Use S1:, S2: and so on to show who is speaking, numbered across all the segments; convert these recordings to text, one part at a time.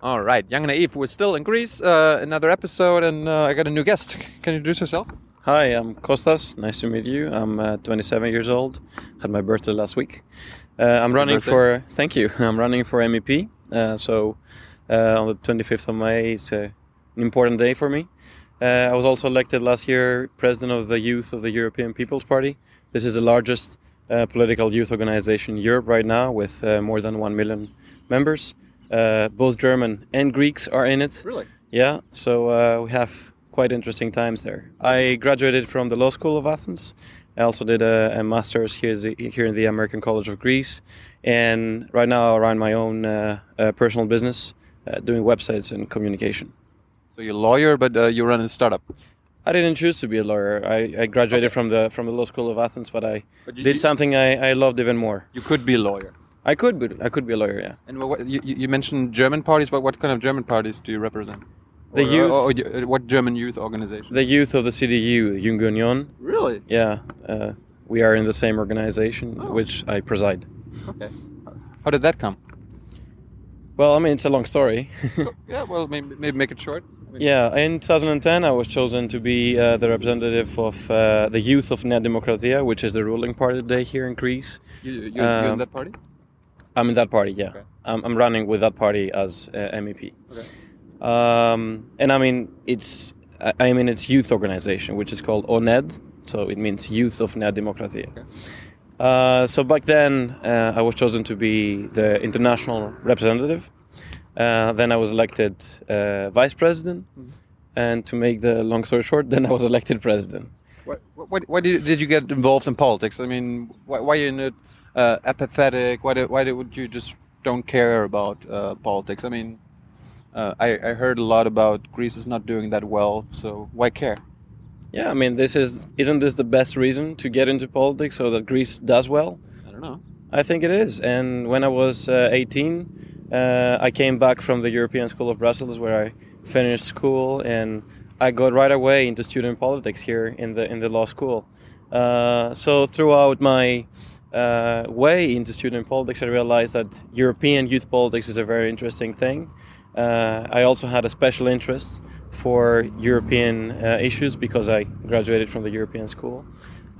S1: All right, Young and Naive, we're still in Greece. Uh, another episode, and uh, I got a new guest. Can you introduce yourself?
S2: Hi, I'm Kostas. Nice to meet you. I'm uh, 27 years old. Had my birthday last week. Uh, I'm running for. Thank you. I'm running for MEP. Uh, so uh, on the 25th of May it's uh, an important day for me. Uh, I was also elected last year president of the youth of the European People's Party. This is the largest uh, political youth organization in Europe right now, with uh, more than one million members. Uh, both German and Greeks are in it.
S1: Really?
S2: Yeah, so uh, we have quite interesting times there. I graduated from the Law School of Athens. I also did a, a master's here, here in the American College of Greece, and right now I run my own uh, uh, personal business, uh, doing websites and communication.
S1: So you're a lawyer, but uh, you run a startup.
S2: I didn't choose to be a lawyer. I, I graduated from the from the Law School of Athens, but I
S1: But you,
S2: did something I, I loved even more.
S1: you could be a lawyer.
S2: I could be I could be a lawyer, yeah.
S1: And what, you, you you mentioned German parties, but what kind of German parties do you represent?
S2: The
S1: Or-
S2: youth-
S1: or- or you- uh, what German youth organization?
S2: The youth of the CDU, Young Union,
S1: really?
S2: yeah, uh, we are in the same organization,
S1: Oh.
S2: which I preside.
S1: Okay. How did that come?
S2: Well, I mean, it's a long story.
S1: So, yeah, well, maybe, maybe make it short. Mean,
S2: yeah, in 2010, I was chosen to be uh, the representative of uh, the youth of Nea Demokratia, which is the ruling party today here in Greece.
S1: You, you, you're in
S2: Um,
S1: that party?
S2: I'm in that party, yeah.
S1: Okay.
S2: I'm, I'm running with that party as uh, MEP.
S1: Okay.
S2: Um, and I mean, it's I mean its youth organization, which is called ONNED, so it means Youth of Nea Demokratia.
S1: Okay.
S2: Uh, so back then, uh, I was chosen to be the international representative. Uh, then I was elected uh, vice president,
S1: Mhm.
S2: and to make the long story short, then I was elected president.
S1: Why, why, why did, did you get involved in politics? I mean, why, why are you not uh, apathetic? Why, did, why did, would you just don't care about uh, politics? I mean, uh, I, I heard a lot about Greece is not doing that well, so why care?
S2: Yeah, I mean, this is isn't this the best reason to get into politics so that Greece does well?
S1: I don't know.
S2: I think it is. And when I was uh, 18, uh, I came back from the European School of Brussels, where I finished school, and I got right away into student politics here in the in the law school. Uh, so throughout my uh, way into student politics, I realized that European youth politics is a very interesting thing. Uh, I also had a special interest for European uh, issues because I graduated from the European school.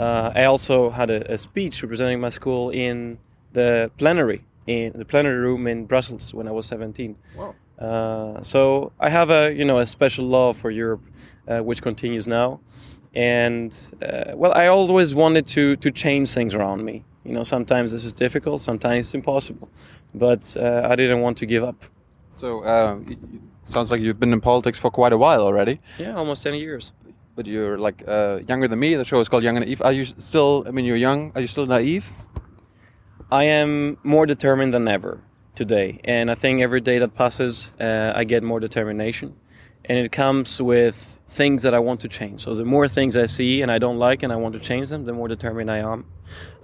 S2: Uh, I also had a, a speech representing my school in the plenary in the plenary room in Brussels when I was 17.
S1: Wow.
S2: Uh, so I have a you know a special love for Europe, uh, which continues now. And uh, well, I always wanted to to change things around me. You know, sometimes this is difficult, sometimes it's impossible, but uh, I didn't want to give up.
S1: So, uh, sounds like you've been in politics for quite a while already,
S2: Yeah, almost 10 years.
S1: but you're like uh, younger than me. The show is called Young and Naive. Are you still, I mean, you're young. Are you still naive?
S2: I am more determined than ever today, and I think every day that passes, uh, I get more determination, and it comes with things that I want to change. So the more things I see and I don't like, and I want to change them, the more determined I am.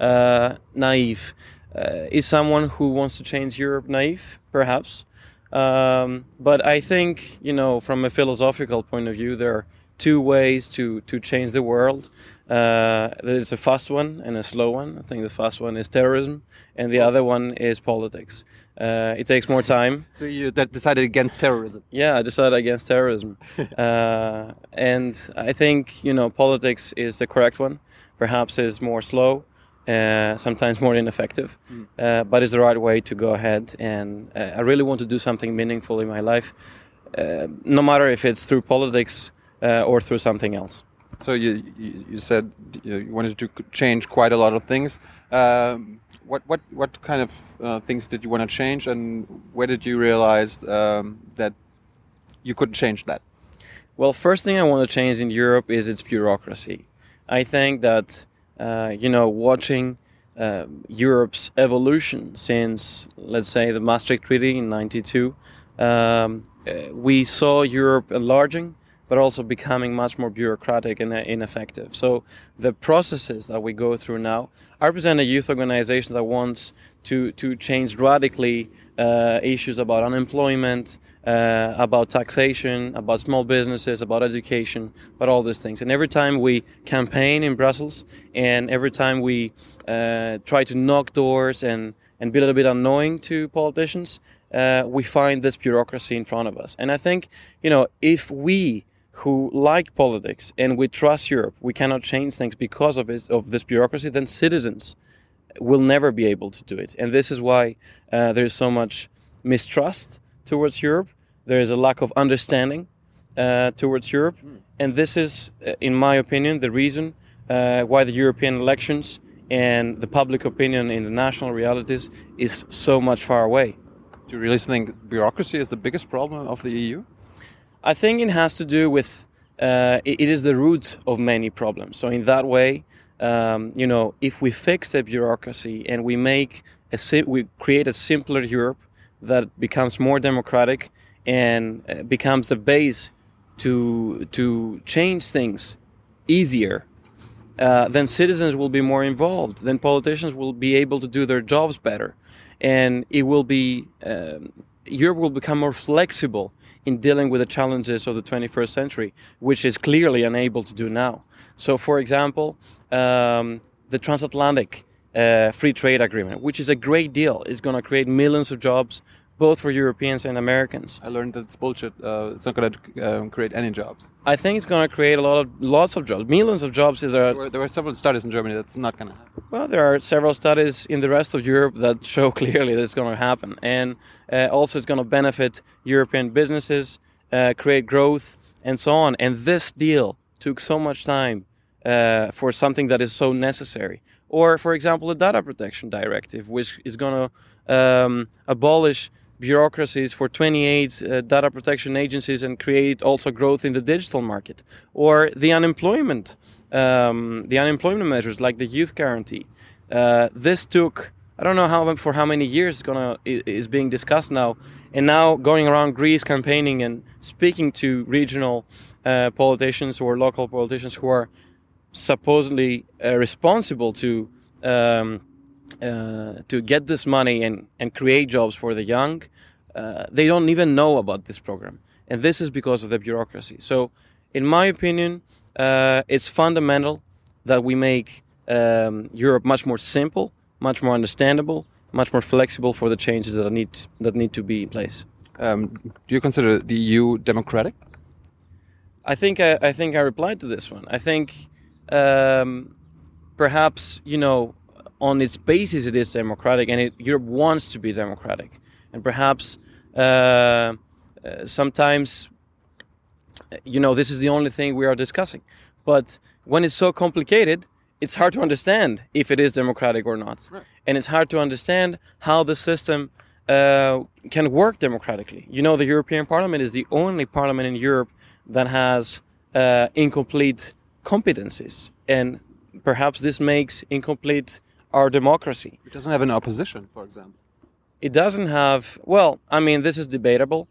S2: Uh, naive uh, is someone who wants to change Europe. Naive, perhaps, um, but I think you know, from a philosophical point of view, there are two ways to to change the world. Uh, there's a fast one and a slow one. I think the fast one is terrorism, and the other one is politics. Uh, it takes more time.
S1: So you that decided against terrorism.
S2: Yeah, I decided against terrorism, uh, and I think you know politics is the correct one. Perhaps is more slow, uh, sometimes more ineffective,
S1: Mm.
S2: uh, but it's the right way to go ahead. And uh, I really want to do something meaningful in my life, uh, no matter if it's through politics uh, or through something else.
S1: So you you, said you you wanted to change quite a lot of things. Um, what what what kind of uh, things did you want to change, and where did you realize um, that you couldn't change that?
S2: Well, first thing I want to change in Europe is its bureaucracy. I think that uh, you know, watching uh, Europe's evolution since, let's say, the Maastricht Treaty in '92, um, uh, we saw Europe enlarging, but also becoming much more bureaucratic and uh, ineffective. So the processes that we go through now. I represent a youth organization that wants to to change radically uh, issues about unemployment, uh, about taxation, about small businesses, about education, about all these things. And every time we campaign in Brussels, and every time we uh, try to knock doors and and be a little bit annoying to politicians, uh, we find this bureaucracy in front of us. And I think, you know, if we who like politics and we trust Europe, we cannot change things because of, this, of this bureaucracy, then citizens will never be able to do it. And this is why uh, there's so much mistrust towards Europe. There is a lack of understanding uh, towards Europe. Mm. And this is, uh, in my opinion, the reason uh, why the European elections and the public opinion in the national realities is so much far away.
S1: Do you really think bureaucracy is the biggest problem of the EU?
S2: I think it has to do with uh, it, it is the root of many problems. So in that way, um, you know, if we fix the bureaucracy and we make a we create a simpler Europe that becomes more democratic and uh, becomes the base to to change things easier, uh, then citizens will be more involved. Then politicians will be able to do their jobs better, and it will be um, Europe will become more flexible in dealing with the challenges of the 21st century, which is clearly unable to do now. So, for example, um, the transatlantic uh, free trade agreement, which is a great deal, is going to create millions of jobs both for Europeans and Americans.
S1: I learned that it's bullshit. Uh, it's not going to um, create any jobs.
S2: I think it's going to create a lot of lots of jobs, millions of jobs. Is
S1: there, were, there were several studies in Germany that's not going to happen.
S2: Well, there are several studies in the rest of Europe that show clearly that it's going to happen, and uh, also it's going to benefit European businesses, uh, create growth, and so on. And this deal took so much time uh, for something that is so necessary. Or, for example, the data protection directive, which is going to um, abolish bureaucracies for 28 uh, data protection agencies and create also growth in the digital market. Or the unemployment um, the unemployment measures like the youth guarantee. Uh, this took I don't know how for how many years gonna is being discussed now. And now going around Greece campaigning and speaking to regional uh, politicians or local politicians who are supposedly uh, responsible to um, uh, to get this money and, and create jobs for the young, uh, they don't even know about this program. And this is because of the bureaucracy. So, in my opinion, uh, it's fundamental that we make um, Europe much more simple, much more understandable, much more flexible for the changes that need that need to be in place.
S1: Um, do you consider the EU democratic?
S2: I think I, I think I replied to this one. I think um, perhaps you know on its basis it is democratic and it, Europe wants to be democratic. And perhaps uh, uh, sometimes, you know, this is the only thing we are discussing. But when it's so complicated, it's hard to understand if it is democratic or not. Right. And it's hard to understand how the system uh, can work democratically. You know, the European Parliament is the only parliament in Europe that has uh, incomplete competencies. And perhaps this makes incomplete our democracy.
S1: It doesn't have an opposition, for example.
S2: It doesn't have. Well, I mean, this is debatable.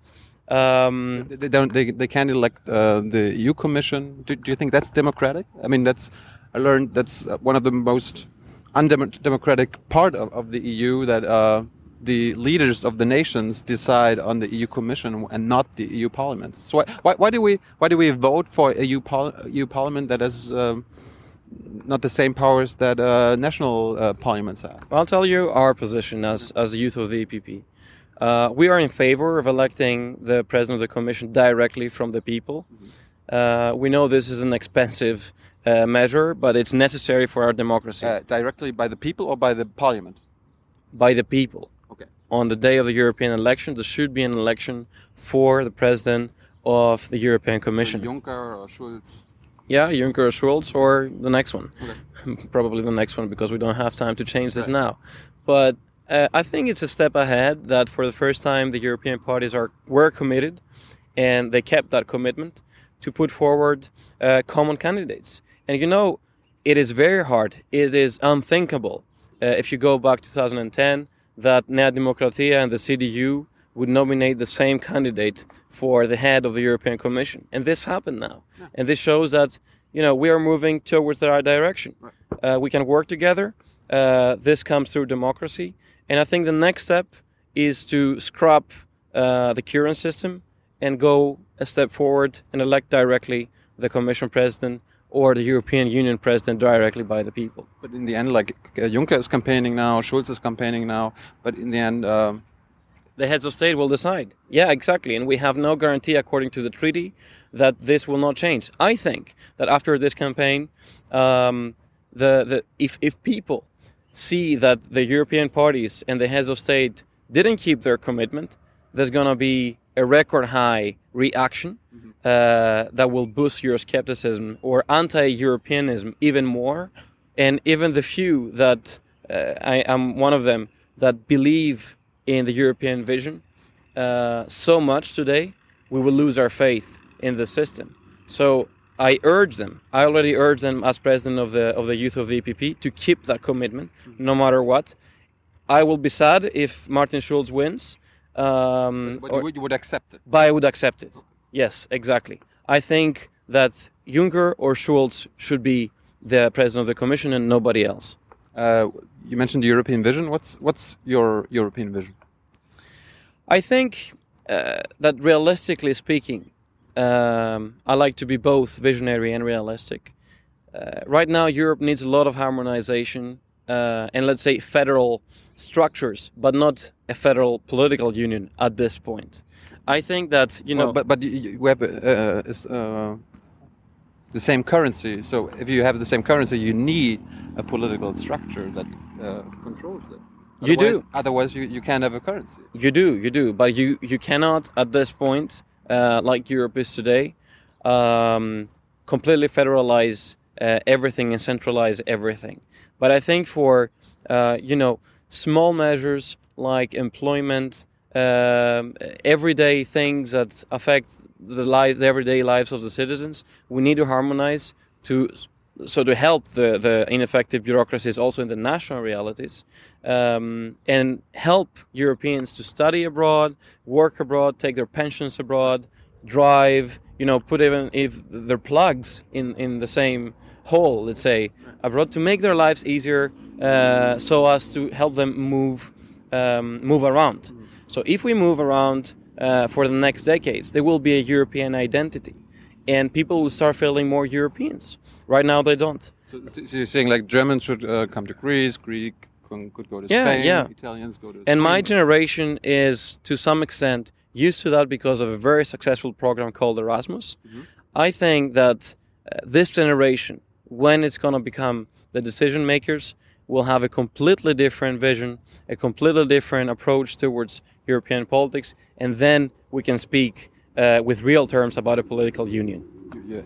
S2: Um,
S1: they, don't. They, they can't elect uh, the EU Commission. Do, do, you think that's democratic? I mean, that's. I learned that's uh, one of the most undemocratic part of, of the EU that uh, the leaders of the nations decide on the EU Commission and not the EU Parliament. So why, why, why do we why do we vote for a EU, EU Parliament that has um, not the same powers that uh, national uh, parliaments have.
S2: I'll tell you our position as, as the youth of the EPP. Uh, we are in favor of electing the president of the commission directly from the people. Mm-hmm. we know this is an expensive uh, measure, but it's necessary for our democracy.
S1: Uh, directly by the people or by the parliament?
S2: By the people.
S1: Okay.
S2: On the day of the European election, there should be an election for the president of the European Commission.
S1: Juncker or Schulz?
S2: Yeah, Juncker or Schulz or the next one. Okay. Probably the next one because we don't have time to change this right. now. But uh, I think it's a step ahead that for the first time the European parties are were committed and they kept that commitment to put forward uh, common candidates. And you know, it is very hard. It is unthinkable uh, if you go back to 2010 that Nea Dimokratia and the CDU would nominate the same candidate for the head of the European Commission. And this happened now. Yeah. And this shows that, you know, we are moving towards the right direction. Right. Uh, we can work together. Uh, this comes through democracy. And I think the next step is to scrap uh, the current system and go a step forward and elect directly the Commission President or the European Union President directly by the people.
S1: But in the end, like uh, Juncker is campaigning now, Schulz is campaigning now, but in the end, um,
S2: the heads of state will decide. Yeah, exactly. And we have no guarantee, according to the treaty, that this will not change. I think that after this campaign, um, the, the if, if people see that the European parties and the heads of state didn't keep their commitment, there's going to be a record high reaction mm-hmm. uh, that will boost Euroscepticism or anti Europeanism even more. And even the few that uh, I am one of them that believe in the European vision uh, so much today, we will lose our faith in the system. So I urge them. I already urge them as president of the of the youth of the EPP to keep that commitment, no matter what. I will be sad if Martin Schulz wins.
S1: Um, but, but you would accept it.
S2: But I would accept it. Yes, exactly. I think that Juncker or Schulz should be the president of the Commission and nobody else.
S1: Uh, you mentioned the European vision. What's what's your European vision?
S2: I think uh, that realistically speaking, um, I like to be both visionary and realistic. Uh, right now, Europe needs a lot of harmonization uh, and let's say federal structures, but not a federal political union at this point. I think that you know,
S1: well, but but we have uh, uh, the same currency. So if you have the same currency, you need a political structure that uh, controls it.
S2: Otherwise, you do.
S1: Otherwise, you, you can't have a currency.
S2: You do, you do. But you, you cannot, at this point, uh, like Europe is today, um, completely federalize uh, everything and centralize everything. But I think for, uh, you know, small measures like employment, um, everyday things that affect the life, the everyday lives of the citizens. We need to harmonize to so to help the, the ineffective bureaucracies also in the national realities um, and help Europeans to study abroad, work abroad, take their pensions abroad, drive, you know, put even if their plugs in, in the same hole, let's say, abroad to make their lives easier uh, so as to help them move um, move around. So if we move around uh, for the next decades, there will be a European identity, and people will start feeling more Europeans. Right now, they don't.
S1: So, so you're saying like Germans should uh, come to Greece, Greek could go to
S2: yeah,
S1: Spain,
S2: yeah.
S1: Italians go to.
S2: And
S1: Spain.
S2: my generation is to some extent used to that because of a very successful program called Erasmus. Mm -hmm. I think that uh, this generation, when it's going to become the decision makers, will have a completely different vision, a completely different approach towards European politics, and then we can speak uh, with real terms about a political union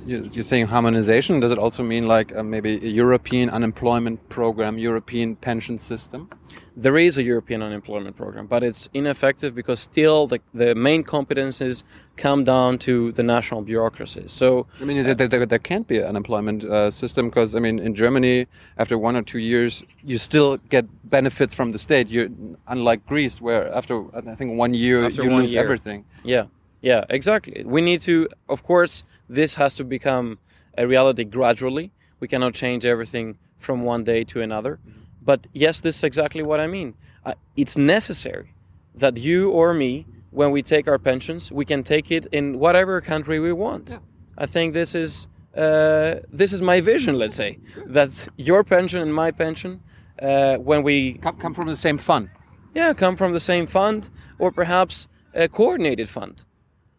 S1: you're saying harmonization. Does it also mean like uh, maybe a European unemployment program, European pension system?
S2: There is a European unemployment program, but it's ineffective because still the, the main competences come down to the national bureaucracies. So
S1: I mean, uh, there, there, there, can't be an unemployment uh, system because I mean, in Germany, after one or two years, you still get benefits from the state. You unlike Greece, where after I think one year you
S2: one
S1: lose
S2: year.
S1: everything.
S2: Yeah, yeah, exactly. We need to, of course this has to become a reality gradually. We cannot change everything from one day to another. Mm-hmm. But yes, this is exactly what I mean. Uh, it's necessary that you or me, when we take our pensions, we can take it in whatever country we want. Yeah. I think this is uh, this is my vision. Let's say that your pension and my pension, uh, when we
S1: come, come from the same fund.
S2: Yeah, come from the same fund, or perhaps a coordinated fund.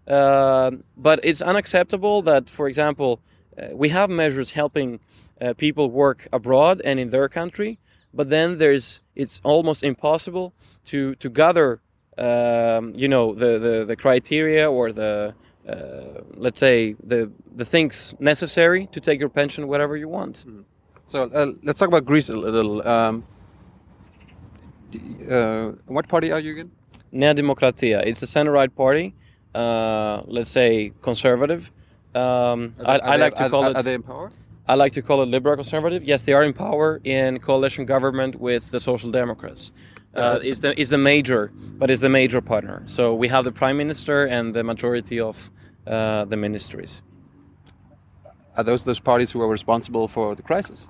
S2: Uh, but it's unacceptable that, for example, uh, we have measures helping uh, people work abroad and in their country, but then there's it's almost impossible to to gather, um, you know, the, the the criteria or the uh, let's say the the things necessary to take your pension whatever you want. Mm -hmm.
S1: So uh, let's talk about Greece a little. Um, what party are you in?
S2: Nea Demokratia. It's a center-right party uh, let's say conservative. Um,
S1: I, I
S2: like
S1: to
S2: call
S1: are,
S2: it.
S1: Are they in power?
S2: I like to call it liberal conservative. Yes, they are in power in coalition government with the Social Democrats. Uh, uh is the is the major, but is the major partner. So we have the prime minister and the majority of uh, the ministries.
S1: Are those those parties who are responsible for the crisis?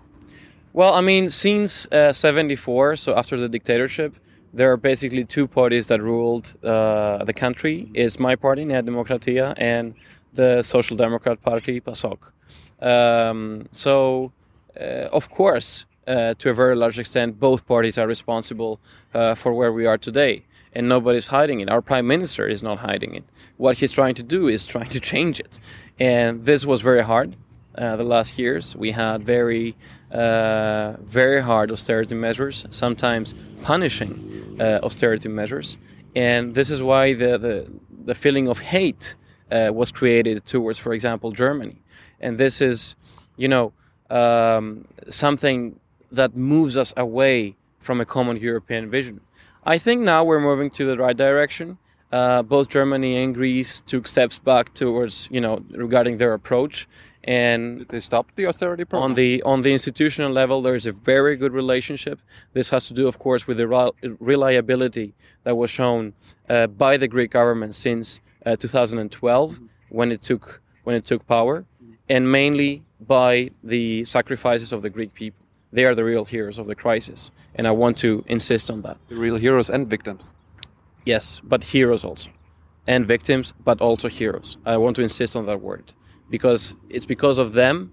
S2: Well, I mean, since '74, uh, so after the dictatorship, there are basically two parties that ruled uh, the country. Is my party, Nea Demokratia, and the Social Democrat Party, PASOK. Um, so, uh, of course, uh, to a very large extent, both parties are responsible uh, for where we are today. and nobody's hiding it. Our prime minister is not hiding it. What he's trying to do is trying to change it, and this was very hard. Uh, the last years we had very, uh, very hard austerity measures, sometimes punishing uh, austerity measures, and this is why the the, the feeling of hate uh, was created towards, for example, Germany, and this is, you know, um, something that moves us away from a common European vision. I think now we're moving to the right direction. Uh, both Germany and Greece took steps back towards, you know, regarding their approach. And
S1: Did they stop the austerity program?
S2: on the on the institutional level, there is a very good relationship. This has to do, of course, with the reliability that was shown uh, by the Greek government since uh, 2012, when it took when it took power, and mainly by the sacrifices of the Greek people. They are the real heroes of the crisis, and I want to insist on that.
S1: the real heroes and victims.
S2: Yes, but heroes also, and victims, but also heroes. I want to insist on that word because it's because of them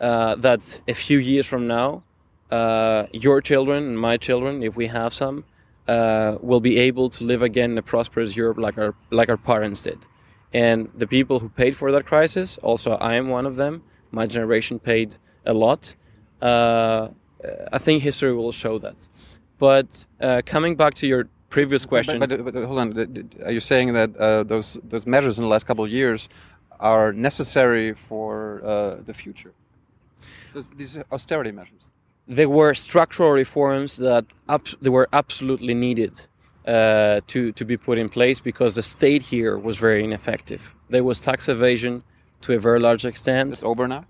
S2: uh, that a few years from now, uh, your children and my children, if we have some, uh, will be able to live again in a prosperous Europe like our like our parents did. And the people who paid for that crisis, also I am one of them. My generation paid a lot. Uh, I think history will show that. But uh, coming back to your previous question,
S1: But, but, but hold on, are you saying that uh, those those measures in the last couple of years are necessary for uh, the future? Those, these austerity measures.
S2: there were structural reforms that they were absolutely needed uh, to to be put in place because the state here was very ineffective. There was tax evasion to a very large extent.
S1: It's over now.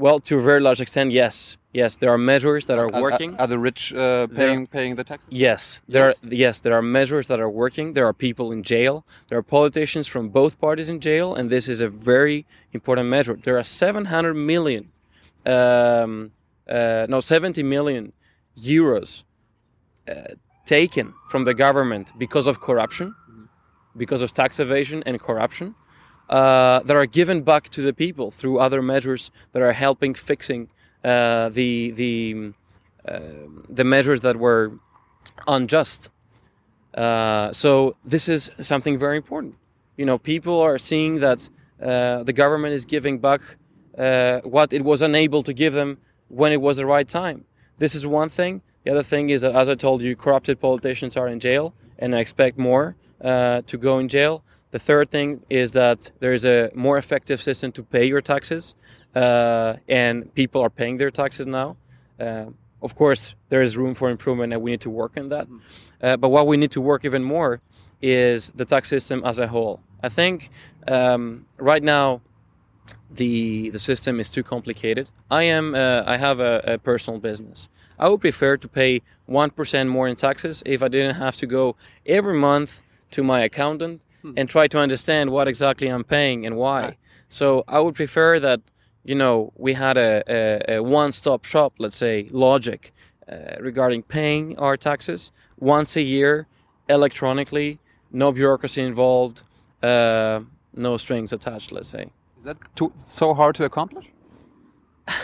S2: Well, to a very large extent, yes, yes. There are measures that
S1: are
S2: working.
S1: Are, are the rich uh, paying paying the taxes?
S2: Yes, there are yes, there are measures that are working. There are people in jail. There are politicians from both parties in jail, and this is a very important measure. There are 700 million, um, uh, no, 70 million euros uh, taken from the government because of corruption, because of tax evasion and corruption, uh, that are given back to the people through other measures that are helping fixing uh, the the um the measures that were unjust. Uh, so this is something very important. You know, people are seeing that uh, the government is giving back uh, what it was unable to give them when it was the right time. This is one thing. The other thing is that, as I told you, corrupted politicians are in jail, and I expect more uh, to go in jail. The third thing is that there is a more effective system to pay your taxes, uh, and people are paying their taxes now. Uh, of course, there is room for improvement, and we need to work on that. Uh, but what we need to work even more is the tax system as a whole. I think um, right now the the system is too complicated. I am uh, I have a, a personal business. I would prefer to pay one percent more in taxes if I didn't have to go every month to my accountant and try to understand what exactly I'm paying and why. So I would prefer that you know we had a, a, a one-stop shop, let's say, logic uh, regarding paying our taxes once a year electronically, no bureaucracy involved, uh, no strings attached. Let's say.
S1: Is that too, so hard to accomplish?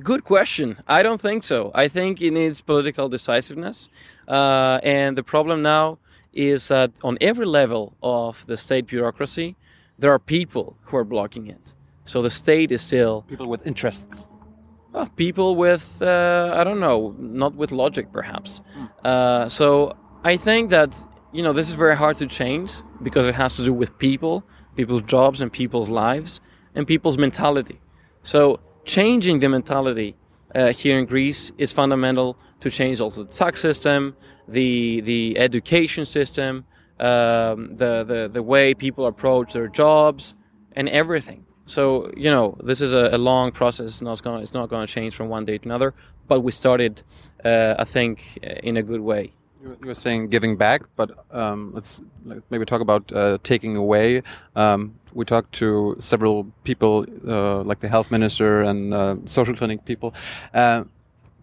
S2: Good question. I don't think so. I think it needs political decisiveness. Uh, and the problem now is that on every level of the state bureaucracy, there are people who are blocking it. So the state is still
S1: People with interests.
S2: uh, people with, uh, I don't know, not with logic perhaps. Uh, so I think that, you know, this is very hard to change because it has to do with people, people's jobs and people's lives and people's mentality. So changing the mentality uh, here in Greece is fundamental to change also the tax system, the the education system, um, the, the the way people approach their jobs, and everything. So you know this is a, a long process. It's not going it's not going to change from one day to another. But we started, uh, I think, uh, in a good way.
S1: You were- saying giving back, but um, let's maybe talk about uh, taking away. Um, we talked to several people, uh, like the health minister and uh, social clinic people.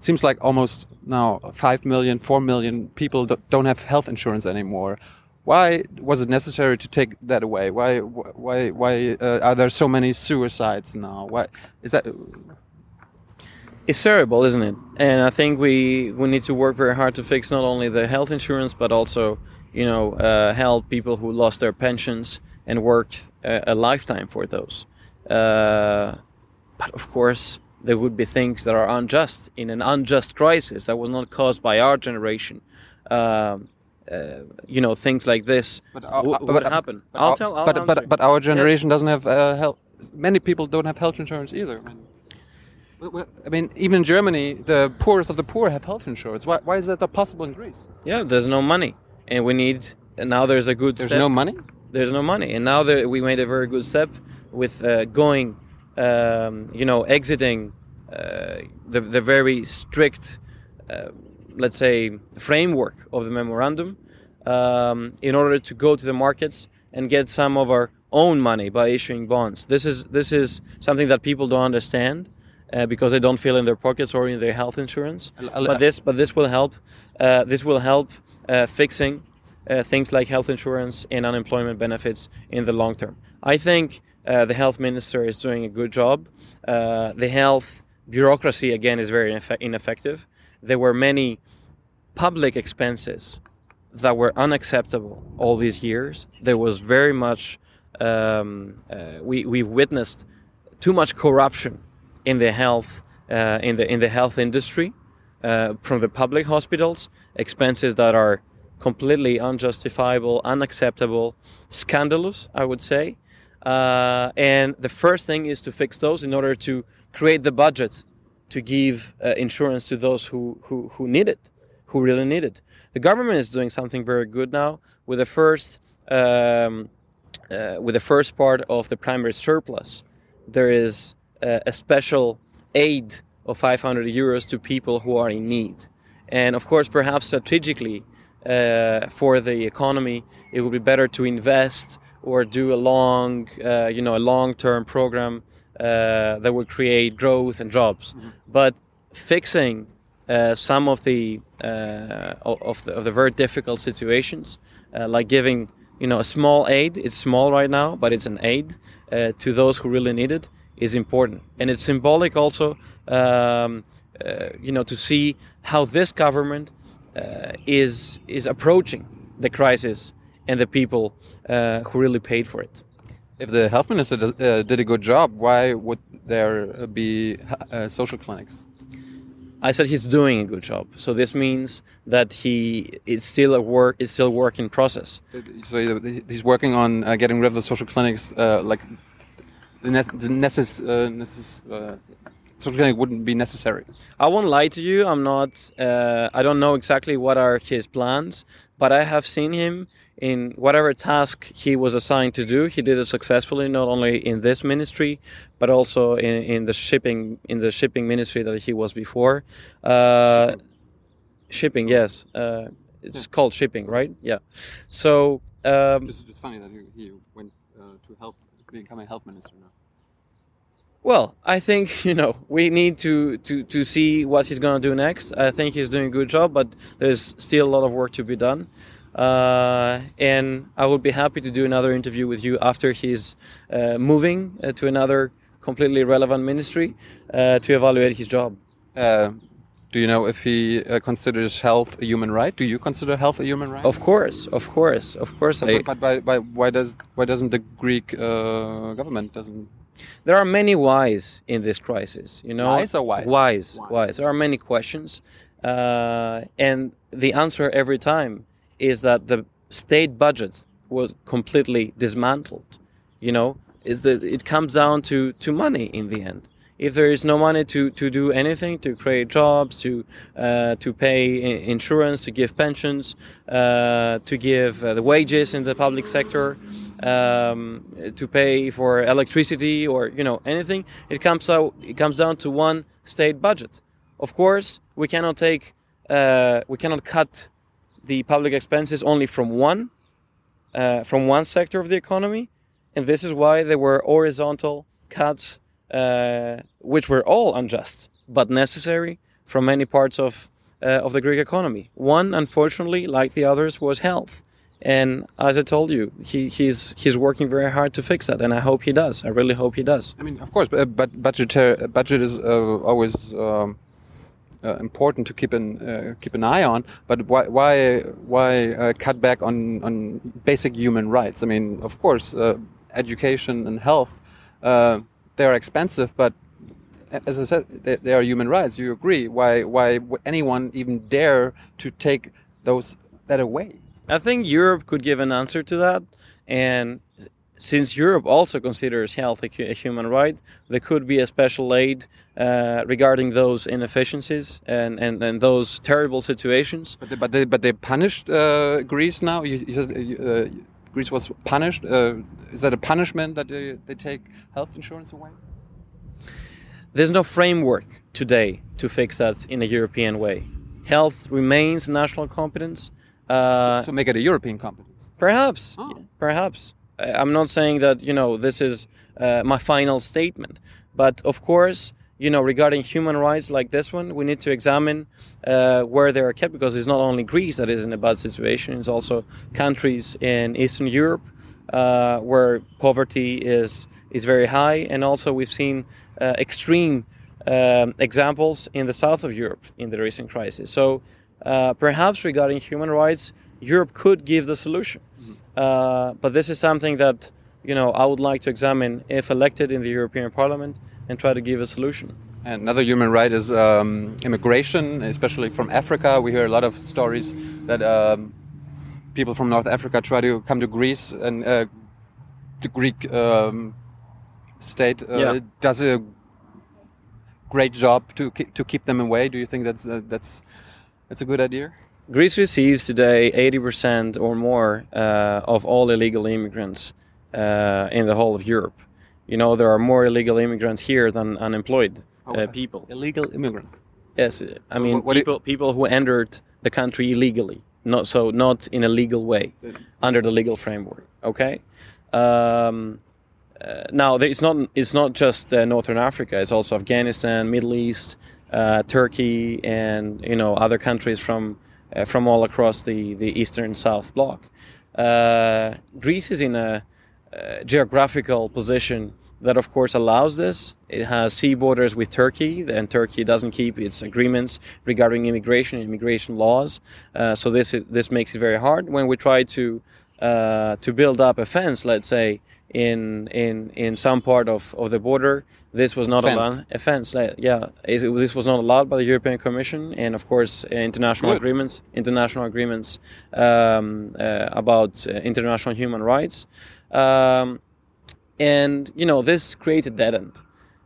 S1: Seems like almost now five million, four million people do- don't have health insurance anymore. Why was it necessary to take that away? Why, why, why uh, are there so many suicides now? Why is that?
S2: It's terrible, isn't it? And I think we we need to work very hard to fix not only the health insurance but also you know, uh, help people who lost their pensions and worked a, a lifetime for those. Uh, but of course, there would be things that are unjust in an unjust crisis that was not caused by our generation. Um, uh, you know, things like this
S1: But, uh,
S2: w-
S1: uh,
S2: would happen.
S1: but
S2: I'll
S1: our-
S2: tell. I'll
S1: but, but but our generation doesn't have uh, health. Many people don't have health insurance either. I mean, I mean, even in Germany, the poorest of the poor have health insurance. Why, why is that not possible in Greece?
S2: yeah, there's no money, and we need. And now there's a good
S1: There's
S2: step.
S1: no money.
S2: there's no money and now there, we made a very good step with uh, going um, you know exiting uh, the, the very strict uh, let's say framework of the memorandum um, in order to go to the markets and get some of our own money by issuing bonds this is this is something that people don't understand uh, because they don't feel in their pockets or in their health insurance but this but this will help uh, this will help uh, fixing uh, things like health insurance and unemployment benefits in the long term. I think uh, the health minister is doing a good job. Uh, the health bureaucracy again is very ineffe- ineffective. There were many public expenses that were unacceptable all these years. There was very much um, uh, we we've witnessed too much corruption in the health uh, in the in the health industry uh, from the public hospitals. Expenses that are completely unjustifiable, unacceptable, scandalous, I would say. Uh, and the first thing is to fix those in order to create the budget to give uh, insurance to those who, who, who need it, who really need it. The government is doing something very good now with the first um, uh, with the first part of the primary surplus. There is uh, a special aid of 500 euros to people who are in need, and of course, perhaps strategically uh, for the economy, it would be better to invest or do a long, uh, you know, a long-term program uh, that will create growth and jobs. But fixing uh, some of the uh, of the of the very difficult situations, uh, like giving you know a small aid. It's small right now, but it's an aid uh, to those who really need it. Is important, and it's symbolic also. Um, uh, you know, to see how this government uh, is is approaching the crisis and the people uh, who really paid for it.
S1: If the health minister does, uh, did a good job, why would there uh, be uh, social clinics?
S2: I said he's doing a good job, so this means that he is still a work is still work in process.
S1: So he's working on uh, getting rid of the social clinics, uh, like the, ne the necess uh, necess uh, social clinic wouldn't be necessary.
S2: I won't lie to you. I'm not. Uh, I don't know exactly what are his plans, but I have seen him in whatever task he was assigned to do. He did it successfully, not only in this ministry, but also in, in the shipping in the shipping ministry that he was before. Uh, shipping, yes. Uh, it's called shipping, right? Yeah. So. Um,
S1: It's just funny that he, he went uh, to help become a health minister now.
S2: Well, I think you know we need to to to see what he's gonna do next. I think he's doing a good job, but there's still a lot of work to be done. Uh, and I would be happy to do another interview with you after he's uh, moving uh, to another completely relevant ministry uh, to evaluate his job.
S1: Uh, do you know if he uh, considers health a human right? Do you consider health a human right?
S2: Of course, of course, of course. I,
S1: but, but, but, but why does why doesn't the Greek uh, government doesn't
S2: there are many whys in this crisis. You know,
S1: Whys or whys?
S2: Whys,
S1: Whys.
S2: There are many questions, uh, and the answer every time is that the state budget was completely dismantled. You know, is that it comes down to to money in the end. If there is no money to, to do anything, to create jobs, to uh, to pay insurance, to give pensions, uh, to give uh, the wages in the public sector, um, to pay for electricity or you know anything, it comes out it comes down to one state budget. Of course, we cannot take uh, we cannot cut the public expenses only from one uh, from one sector of the economy, and this is why there were horizontal cuts, uh, which were all unjust but necessary from many parts of uh, of the Greek economy. One, unfortunately, like the others, was health, and as I told you, he, he's he's working very hard to fix that, and I hope he does. I really hope he does.
S1: I mean, of course, but, but budgetary budget is uh, always um, uh, important to keep an uh, keep an eye on. But why why why uh, cut back on on basic human rights? I mean, of course, uh, education and health uh, they are expensive, but as I said, they, they, are human rights. You agree? Why why would anyone even dare to take those that away?
S2: I think Europe could give an answer to that, and since Europe also considers health a, human right, there could be a special aid uh, regarding those inefficiencies and, and, and those terrible situations.
S1: But they, but they, but they punished uh, Greece now. You, you said, uh, Greece was punished. Uh, is that a punishment that they, they take health insurance away?
S2: There's no framework today to fix that in a European way. Health remains national competence.
S1: Uh, so, so, make it a European competence.
S2: Perhaps, oh. perhaps. I'm not saying that you know this is uh, my final statement, but of course, you know, regarding human rights like this one, we need to examine uh, where they are kept because it's not only Greece that is in a bad situation; it's also countries in Eastern Europe uh, where poverty is is very high, and also we've seen uh, extreme um, examples in the south of Europe in the recent crisis. So, uh, perhaps regarding human rights, Europe could give the solution. Uh, but this is something that you know I would like to examine if elected in the European Parliament and try to give a solution.
S1: And another human right is um, immigration, especially from Africa. We hear a lot of stories that um, people from North Africa try to come to Greece, and uh, the Greek um, state uh, yeah. does a great job to keep, to keep them away. Do you think that's uh, that's that's a good idea?
S2: Greece receives today 80% or more uh, of all illegal immigrants uh, in the whole of Europe. You know, there are more illegal immigrants here than unemployed uh, oh, people.
S1: Illegal immigrants?
S2: Yes, I mean what, what people, people who entered the country illegally, not so not in a legal way, under the legal framework. Okay. Um, uh, now, it's not it's not just uh, Northern Africa. It's also Afghanistan, Middle East, uh, Turkey, and you know other countries from uh, from all across the, the eastern south bloc. Uh, Greece is in a uh, geographical position that, of course, allows this. It has sea borders with Turkey, and Turkey doesn't keep its agreements regarding immigration and immigration laws. Uh, so this is, this makes it very hard when we try to uh, to build up a fence, let's say, in in in some part of, of the border. This was not allowed. A fence, yeah. It, this was not allowed by the European Commission, and of course, international Good. agreements, international agreements um, uh, about uh, international human rights, um, and you know this created a dead end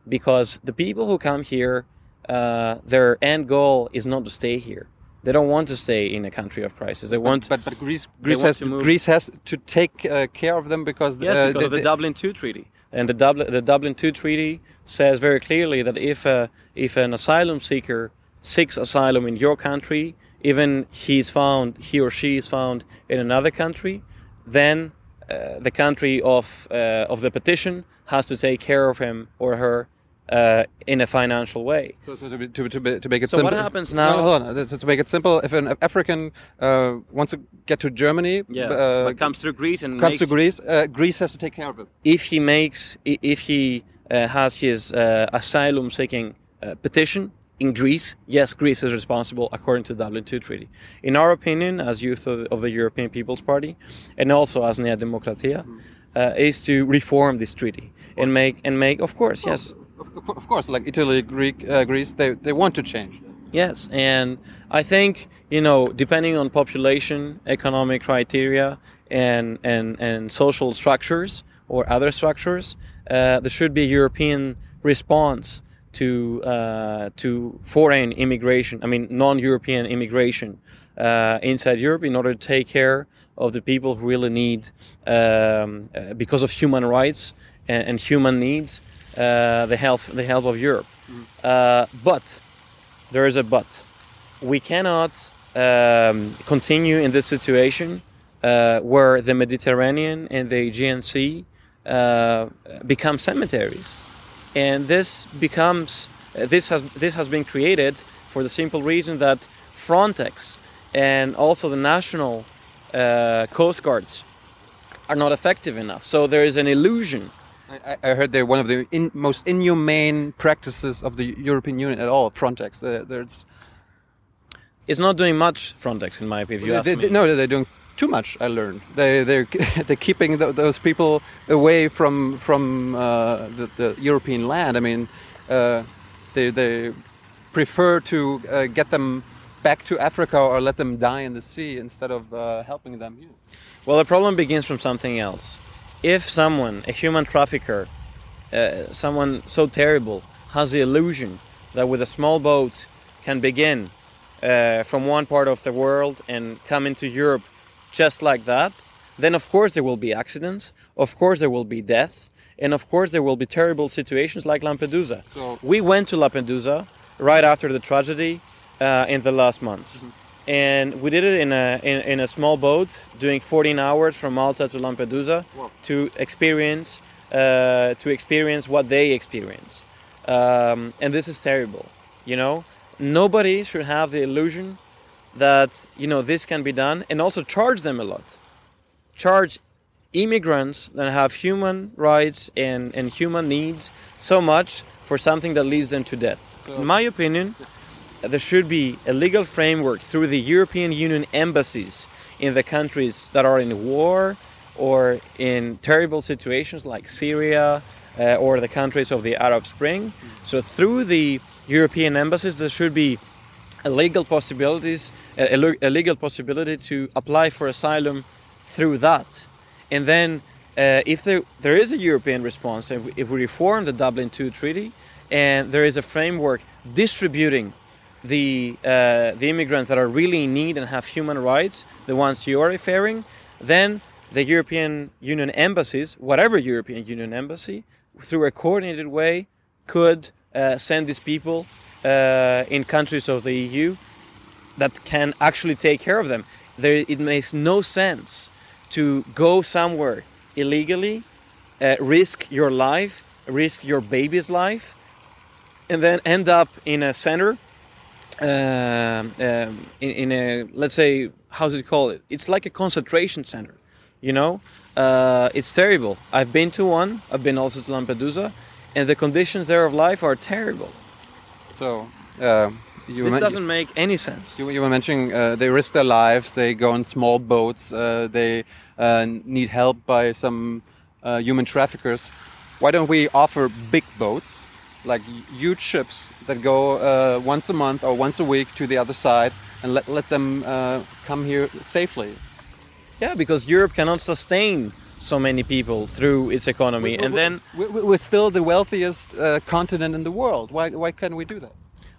S2: because the people who come here, uh, their end goal is not to stay here they don't want to stay in a country of crisis. They want,
S1: but but, Greece Greece has to Greece has to take uh, care of them because
S2: yes, uh, because of the Dublin II treaty, and the Dublin the Dublin II treaty says very clearly that if a, if an asylum seeker seeks asylum in your country, even he's found he or she is found in another country, then uh, the country of uh, of the petition has to take care of him or her uh, in a financial way.
S1: So, so to, to, to, to, make it
S2: so
S1: simple.
S2: what happens now?
S1: No, hold on. So to make it simple, if an African uh, wants to get to Germany,
S2: yeah, uh, but comes through Greece and
S1: comes to Greece, uh, Greece has to take care of it.
S2: If he makes, if he uh, has his uh, asylum-seeking petition in Greece, yes, Greece is responsible according to the Dublin II Treaty. In our opinion, as youth of, of the European People's Party, and also as Nea Demokratia, mm. is to reform this treaty and make and make, of course, yes
S1: of, of course, like Italy, Greek, uh, Greece, they, they want to change.
S2: Yes, and I think you know, depending on population, economic criteria, and and and social structures or other structures, uh, there should be a European response to uh, to foreign immigration. I mean, non-European immigration uh, inside Europe in order to take care of the people who really need, um, uh, because of human rights and, and human needs, the help the help of Europe. Mm. but there is a but. We cannot um, continue in this situation uh, where the Mediterranean and the Aegean Sea uh, become cemeteries, and this becomes this has this has been created for the simple reason that Frontex and also the national uh, coast guards are not effective enough. So there is an illusion
S1: I, I, heard they're one of the in, most inhumane practices of the European Union at all. Frontex. There's
S2: is not doing much. Frontex, in my opinion,
S1: they, they, no, they're doing too much. I learned they they're they're keeping th those people away from from uh, the, the European land. I mean, uh, they they prefer to uh, get them back to Africa or let them die in the sea instead of uh, helping them.
S2: Well, the problem begins from something else. If someone, a human trafficker, uh, someone so terrible, has the illusion that with a small boat can begin uh, from one part of the world and come into Europe just like that, then of course there will be accidents, of course there will be death, and of course there will be terrible situations like Lampedusa.
S1: So-
S2: we went to Lampedusa right after the tragedy uh, in the last months. And we did it in a in, in a small boat, doing 14 hours from Malta to Lampedusa
S1: Wow.
S2: to experience uh, to experience what they experience. Um, and this is terrible. You know, nobody should have the illusion that you know this can be done, and also charge them a lot. Charge immigrants that have human rights and, and human needs so much for something that leads them to death. In my opinion, there should be a legal framework through the European Union embassies in the countries that are in war or in terrible situations like Syria uh, or the countries of the Arab Spring. So through the European embassies, there should be a legal possibilities, a, a legal possibility to apply for asylum through that, and then uh, if there, there is a European response, if we, if we reform the Dublin II Treaty, and there is a framework distributing the uh, the immigrants that are really in need and have human rights, the ones you are referring, then the European Union embassies, whatever European Union embassy, through a coordinated way, could uh, send these people uh, in countries of the EU that can actually take care of them. There, it makes no sense to go somewhere illegally, uh, risk your life, risk your baby's life, and then end up in a center, um, um, in, in a let's say how's it called? It? It's like a concentration center, you know. Uh, it's terrible. I've been to one. I've been also to Lampedusa, and the conditions there of life are terrible.
S1: So uh, you,
S2: This doesn't make any sense.
S1: you, you were mentioning uh, they risk their lives. They go on small boats. Uh, they uh, need help by some uh, human traffickers. Why don't we offer big boats, like huge ships that go uh, once a month or once a week to the other side, and let let them uh, come here safely?
S2: Yeah, because Europe cannot sustain so many people through its economy, and then
S1: we- we- we're still the wealthiest uh, continent in the world. Why why can't we do that?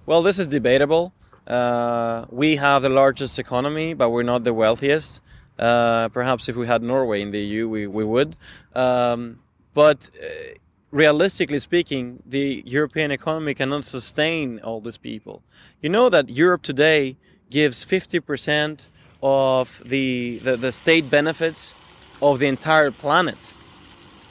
S2: Well, this is debatable. Uh, we have the largest economy, but we're not the wealthiest. Uh, perhaps if we had Norway in the EU, we, we would. Um, but uh, realistically speaking, the European economy cannot sustain all these people. You know that Europe today gives 50% of the, the, the state benefits of the entire planet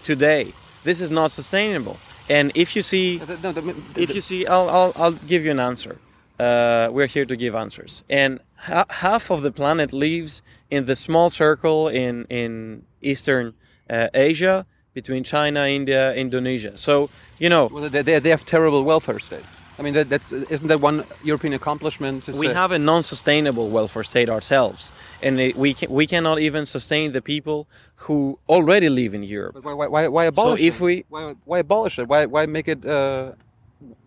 S2: today. This is not sustainable. And if you see
S1: No, the- the-
S2: if you see, I'll, I'll, I'll give you an answer. Uh, we're here to give answers. And ha- half of the planet lives in the small circle in, in Eastern uh, Asia between China, India, Indonesia. So, you know,
S1: Well, they, they, have terrible welfare states. I mean, that, that's isn't that one European accomplishment? To
S2: we
S1: say?
S2: have a non-sustainable welfare state ourselves. And it, we, can, we cannot even sustain the people who already live in Europe.
S1: But why, why, why, abolish
S2: if
S1: it?
S2: we-
S1: why, why abolish it? Why, why make it uh,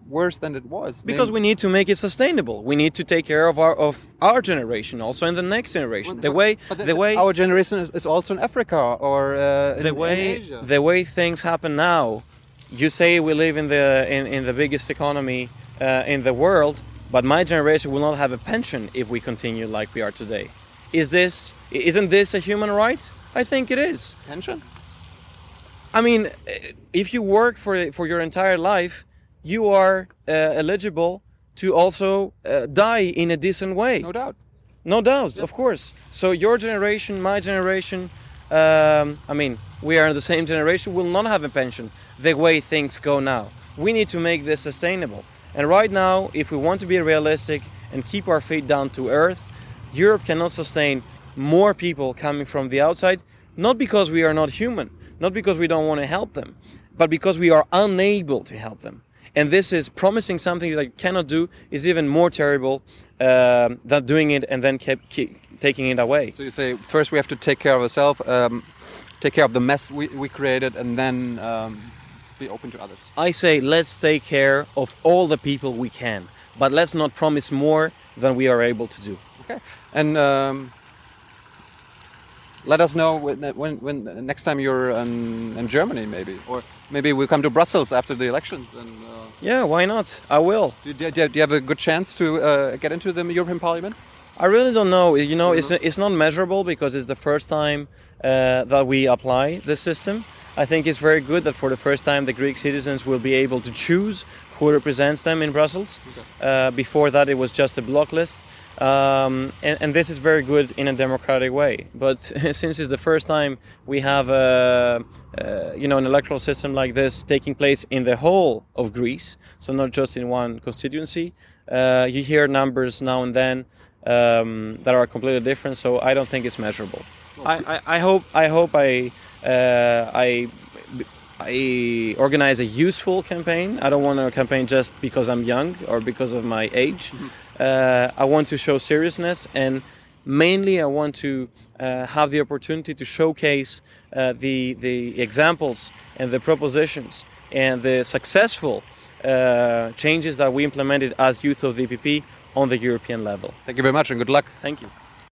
S1: worse than it was?
S2: Because we need to make it sustainable. We need to take care of our of our generation, also and the next generation.
S1: Well,
S2: the
S1: but-
S2: way
S1: but
S2: the way
S1: our generation is, is also in Africa or uh, in,
S2: the
S1: in
S2: way
S1: Asia.
S2: the way things happen now you say we live in the in, in the biggest economy uh, in the world but my generation will not have a pension if we continue like we are today is this isn't this a human right i think it is
S1: pension.
S2: i mean if you work for for your entire life you are uh, eligible to also uh, die in a decent way
S1: No doubt.
S2: no doubt, of course. So your generation, my generation, um, I mean, we are in the same generation, will not have a pension the way things go now. We need to make this sustainable. And right now, if we want to be realistic and keep our feet down to earth, Europe cannot sustain more people coming from the outside, not because we are not human, not because we don't want to help them, but because we are unable to help them. And this is promising something that you cannot do is even more terrible um, than doing it and then kept taking it away.
S1: So you say first we have to take care of ourselves, um, take care of the mess we, we created, and then um, be open to others.
S2: I say let's take care of all the people we can, but let's not promise more than we are able to do.
S1: Okay. And um, let us know when, when, when next time you're in, in Germany, maybe, or maybe we'll come to Brussels after the elections. And uh,
S2: Yeah, why not? I will.
S1: do, do, do you have a good chance to uh, get into the European Parliament?
S2: I really don't know. You know, it's it's not measurable because it's the first time uh, that we apply this system. I think it's very good that for the first time the Greek citizens will be able to choose who represents them in Brussels. Uh, before that, it was just a block list. Um, and, and this is very good in a democratic way. But since it's the first time we have a, uh, you know an electoral system like this taking place in the whole of Greece, so not just in one constituency, uh, you hear numbers now and then um, that are completely different. So I don't think it's measurable. I, I, I hope I hope I uh, I I organize a useful campaign. I don't want to campaign just because I'm young or because of my age. Uh, I want to show seriousness, and mainly I want to uh, have the opportunity to showcase uh, the the examples and the propositions and the successful uh, changes that we implemented as youth of the EPP on the European level.
S1: Thank you very much and good luck.
S2: Thank you.